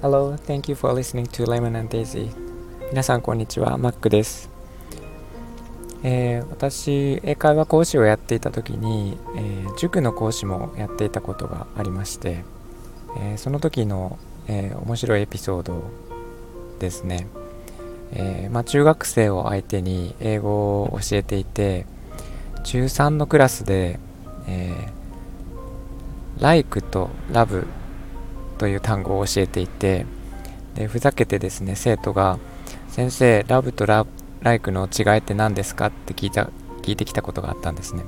Hello, thank you for listening to Lemon and Daisy. 皆さんこんにちは、マックです。えー、私、英会話講師をやっていた時に、えー、塾の講師もやっていたことがありまして、えー、その時の、え面白いエピソードですね。えまあ、中学生を相手に英語を教えていて、中3のクラスで、えー、like と love という単語を教えていてでふざけてですね生徒が「先生ラブとラライクの違いって何ですか?」って聞いた聞いてきたことがあったんですね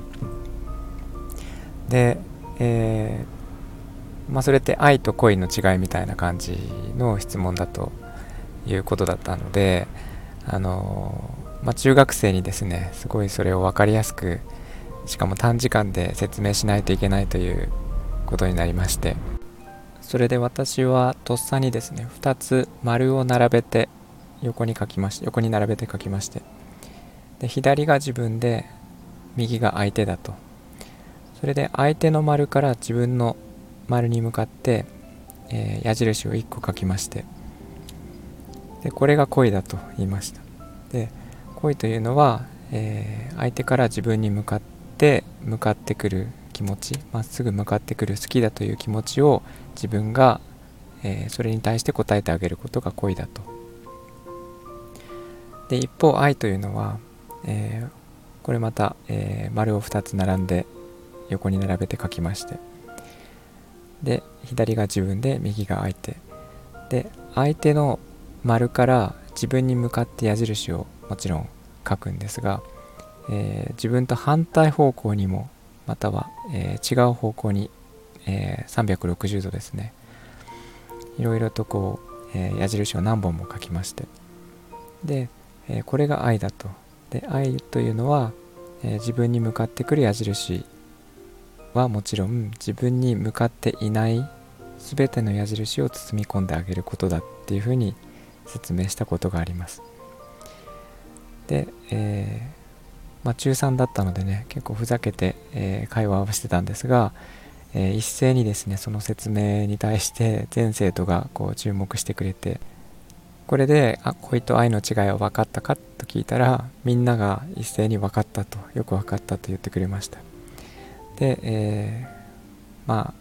で、えー、まあ、それって愛と恋の違いみたいな感じの質問だということだったのであのまあ、中学生にですねすごいそれを分かりやすくしかも短時間で説明しないといけないということになりましてそれで私はとっさにですね2つ丸を並べて横に書きまし横に並べて書きましてで左が自分で右が相手だと。それで相手の丸から自分の丸に向かって、えー、矢印を1個書きましてでこれが恋だと言いました。で恋というのは、えー、相手から自分に向かってて向かってくる気持ちまっすぐ向かってくる好きだという気持ちを自分が、えー、それに対して答えてあげることが恋だと。で一方愛というのは、えー、これまた、えー、丸を2つ並んで横に並べて書きまして。で左が自分で右が相手。で相手の丸から自分に向かって矢印をもちろん書くんですがえー、自分と反対方向にもまたは、えー、違う方向に、えー、360度ですね。いろいろとこう、え矢印を何本も書きまして。で、えこれが愛だと。で愛というのは、え自分に向かってくる矢印はもちろん自分に向かっていない全ての矢印を包み込んであげることだっていうふうに説明したことがあります。で、えまあ、中3だったのでね結構ふざけて、えー、会話をしてたんですが、えー、一斉にですねその説明に対して全生徒がこう注目してくれてこれで「あ恋と愛の違いは分かったか?」と聞いたらみんなが一斉に分かったとよく分かったと言ってくれましたで、えー、まあ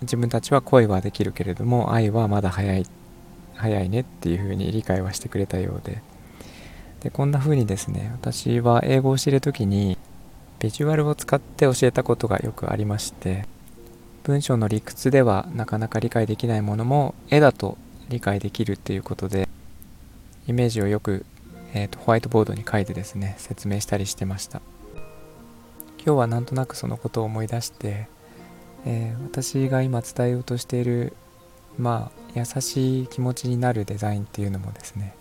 自分たちは恋はできるけれども愛はまだ早い早いねっていうふうに理解はしてくれたようででこんな風にですね私は英語を教える時にビジュアルを使って教えたことがよくありまして文章の理屈ではなかなか理解できないものも絵だと理解できるっていうことでイメージをよく、えーと、ホワイトボードに書いてですね説明したりしてました。今日はなんとなくそのことを思い出して、えー、私が今伝えようとしているまあ優しい気持ちになるデザインっていうのもですね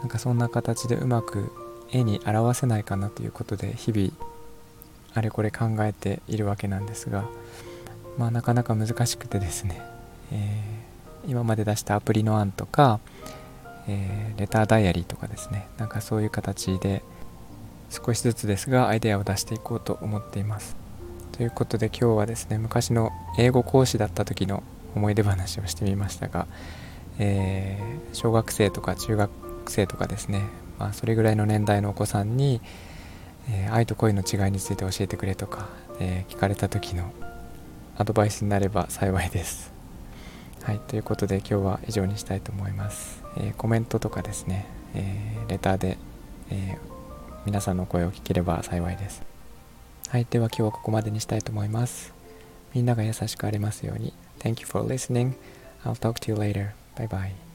なんかそんな形でうまく絵に表せないかなということで日々あれこれ考えているわけなんですがまあなかなか難しくてですね、えー、今まで出したアプリの案とか、えー、レターダイアリーとかですねなんかそういう形で少しずつですがアイデアを出していこうと思っています。ということで今日はですね昔の英語講師だった時の思い出話をしてみましたが、えー、小学生とか中学生とかですね、まあ、それぐらいの年代のお子さんに、えー、愛と恋の違いについて教えてくれとか、えー、聞かれた時のアドバイスになれば幸いです。はい、ということで今日は以上にしたいと思います。えー、コメントとかですね、えレターで、え皆さんの声を聞ければ幸いです。はい、では今日はここまでにしたいと思います。みんなが優しくありますように。Thank you for listening. I'll talk to you later. Bye bye.